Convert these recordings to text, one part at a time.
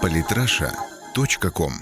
Политраша.ком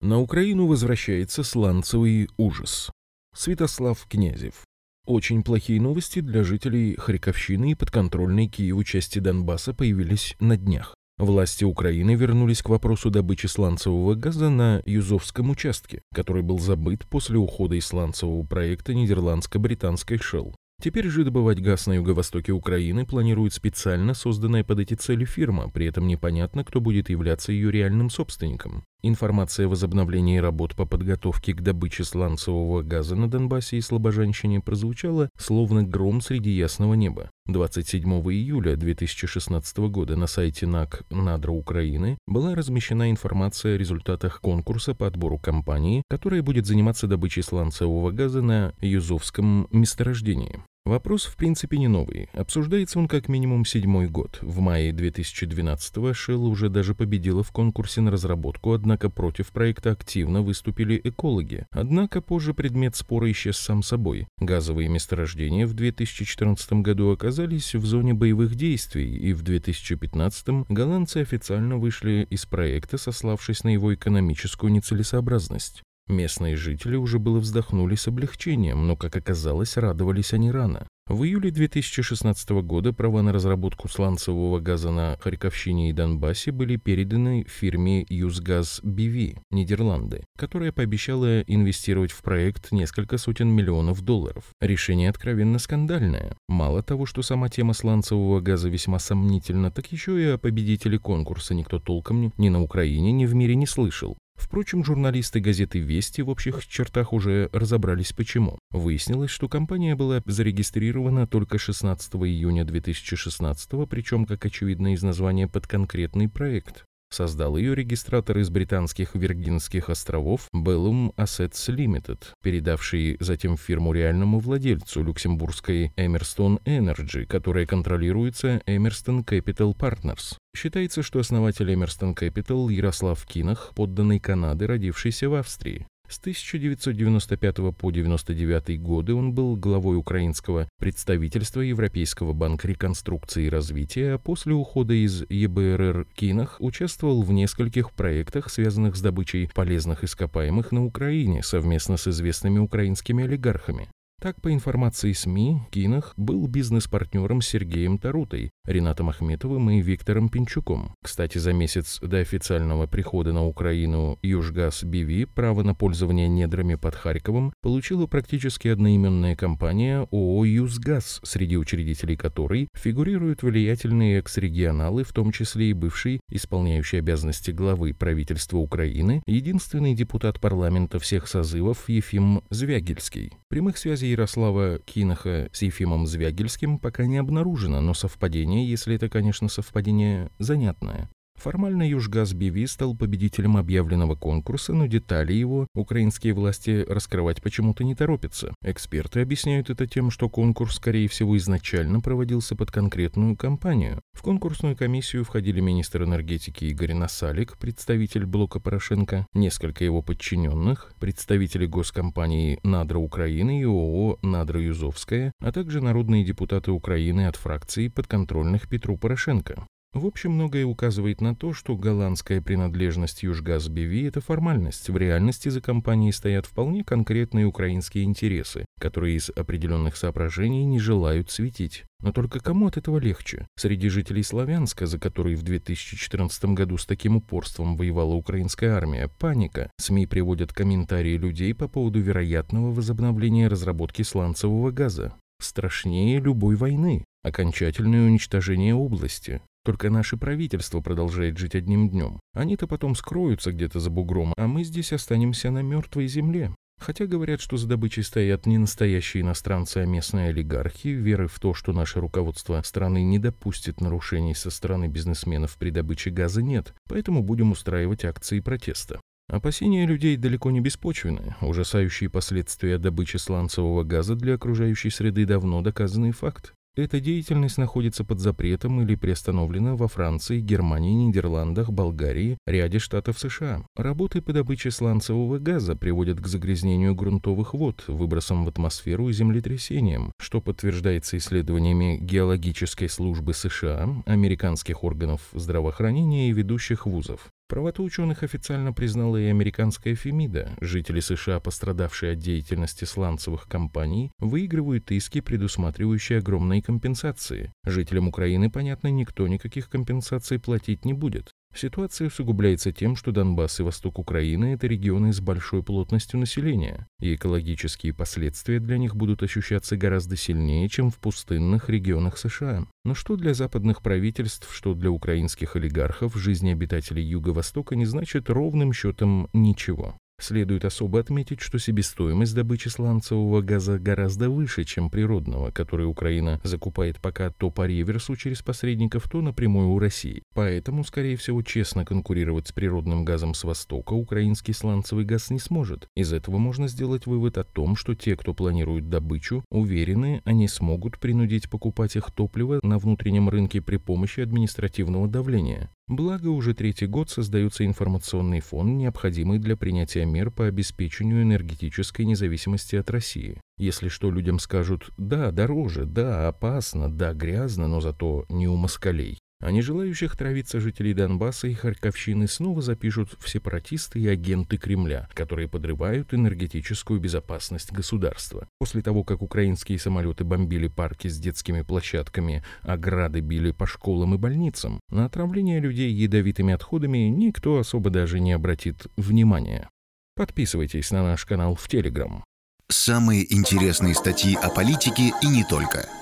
На Украину возвращается сланцевый ужас. Святослав Князев. Очень плохие новости для жителей Харьковщины и подконтрольной Киеву части Донбасса появились на днях. Власти Украины вернулись к вопросу добычи сланцевого газа на Юзовском участке, который был забыт после ухода из сланцевого проекта нидерландско-британской Shell. Теперь же добывать газ на юго-востоке Украины планирует специально созданная под эти цели фирма, при этом непонятно, кто будет являться ее реальным собственником. Информация о возобновлении работ по подготовке к добыче сланцевого газа на Донбассе и Слобожанщине прозвучала словно гром среди ясного неба. 27 июля 2016 года на сайте НАК «Надра Украины» была размещена информация о результатах конкурса по отбору компании, которая будет заниматься добычей сланцевого газа на Юзовском месторождении. Вопрос, в принципе, не новый. Обсуждается он как минимум седьмой год. В мае 2012-го Shell уже даже победила в конкурсе на разработку, однако против проекта активно выступили экологи. Однако позже предмет спора исчез сам собой. Газовые месторождения в 2014 году оказались в зоне боевых действий, и в 2015 голландцы официально вышли из проекта, сославшись на его экономическую нецелесообразность. Местные жители уже было вздохнули с облегчением, но, как оказалось, радовались они рано. В июле 2016 года права на разработку сланцевого газа на Харьковщине и Донбассе были переданы фирме Юзгаз BV, Нидерланды, которая пообещала инвестировать в проект несколько сотен миллионов долларов. Решение откровенно скандальное. Мало того, что сама тема сланцевого газа весьма сомнительна, так еще и о победителе конкурса никто толком ни на Украине, ни в мире не слышал. Впрочем, журналисты газеты «Вести» в общих чертах уже разобрались почему. Выяснилось, что компания была зарегистрирована только 16 июня 2016, причем, как очевидно из названия, под конкретный проект. Создал ее регистратор из британских Виргинских островов Bellum Assets Limited, передавший затем фирму реальному владельцу люксембургской Emerson Energy, которая контролируется Emerson Capital Partners. Считается, что основатель Emerson Capital Ярослав Кинах, подданный Канады, родившийся в Австрии. С 1995 по 1999 годы он был главой украинского представительства Европейского банка реконструкции и развития, а после ухода из ЕБРР Кинах участвовал в нескольких проектах, связанных с добычей полезных ископаемых на Украине совместно с известными украинскими олигархами. Так, по информации СМИ, Кинах был бизнес-партнером Сергеем Тарутой, Ренатом Ахметовым и Виктором Пинчуком. Кстати, за месяц до официального прихода на Украину Южгаз БВ право на пользование недрами под Харьковом получила практически одноименная компания ООО «Юзгаз», среди учредителей которой фигурируют влиятельные экс-регионалы, в том числе и бывший исполняющий обязанности главы правительства Украины, единственный депутат парламента всех созывов Ефим Звягельский. Прямых связей Ярослава Кинаха с Ефимом Звягельским пока не обнаружено, но совпадение, если это, конечно, совпадение занятное. Формально Южгаз БВ стал победителем объявленного конкурса, но детали его украинские власти раскрывать почему-то не торопятся. Эксперты объясняют это тем, что конкурс, скорее всего, изначально проводился под конкретную компанию. В конкурсную комиссию входили министр энергетики Игорь Насалик, представитель блока Порошенко, несколько его подчиненных, представители госкомпании «Надра Украины» и ООО «Надра Юзовская», а также народные депутаты Украины от фракции подконтрольных Петру Порошенко. В общем, многое указывает на то, что голландская принадлежность Южгаз БВ – это формальность. В реальности за компанией стоят вполне конкретные украинские интересы, которые из определенных соображений не желают светить. Но только кому от этого легче? Среди жителей Славянска, за которые в 2014 году с таким упорством воевала украинская армия, паника. СМИ приводят комментарии людей по поводу вероятного возобновления разработки сланцевого газа. Страшнее любой войны. Окончательное уничтожение области. Только наше правительство продолжает жить одним днем. Они-то потом скроются где-то за бугром, а мы здесь останемся на мертвой земле. Хотя говорят, что за добычей стоят не настоящие иностранцы, а местные олигархи, веры в то, что наше руководство страны не допустит нарушений со стороны бизнесменов при добыче газа нет, поэтому будем устраивать акции протеста. Опасения людей далеко не беспочвенны. Ужасающие последствия добычи сланцевого газа для окружающей среды давно доказанный факт. Эта деятельность находится под запретом или приостановлена во Франции, Германии, Нидерландах, Болгарии, ряде штатов США. Работы по добыче сланцевого газа приводят к загрязнению грунтовых вод, выбросам в атмосферу и землетрясениям, что подтверждается исследованиями геологической службы США, американских органов здравоохранения и ведущих вузов. Правоту ученых официально признала и американская Фемида. Жители США, пострадавшие от деятельности сланцевых компаний, выигрывают иски, предусматривающие огромные компенсации. Жителям Украины, понятно, никто никаких компенсаций платить не будет. Ситуация усугубляется тем, что Донбасс и восток Украины – это регионы с большой плотностью населения, и экологические последствия для них будут ощущаться гораздо сильнее, чем в пустынных регионах США. Но что для западных правительств, что для украинских олигархов, жизни обитателей Юго-Востока не значит ровным счетом ничего. Следует особо отметить, что себестоимость добычи сланцевого газа гораздо выше, чем природного, который Украина закупает пока то по реверсу через посредников, то напрямую у России. Поэтому, скорее всего, честно конкурировать с природным газом с Востока украинский сланцевый газ не сможет. Из этого можно сделать вывод о том, что те, кто планирует добычу, уверены, они смогут принудить покупать их топливо на внутреннем рынке при помощи административного давления. Благо, уже третий год создается информационный фон, необходимый для принятия мер по обеспечению энергетической независимости от России. Если что, людям скажут «да, дороже, да, опасно, да, грязно, но зато не у москалей», а нежелающих травиться жителей Донбасса и Харьковщины снова запишут в сепаратисты и агенты Кремля, которые подрывают энергетическую безопасность государства. После того, как украинские самолеты бомбили парки с детскими площадками, а грады били по школам и больницам, на отравление людей ядовитыми отходами никто особо даже не обратит внимания. Подписывайтесь на наш канал в Телеграм. Самые интересные статьи о политике и не только –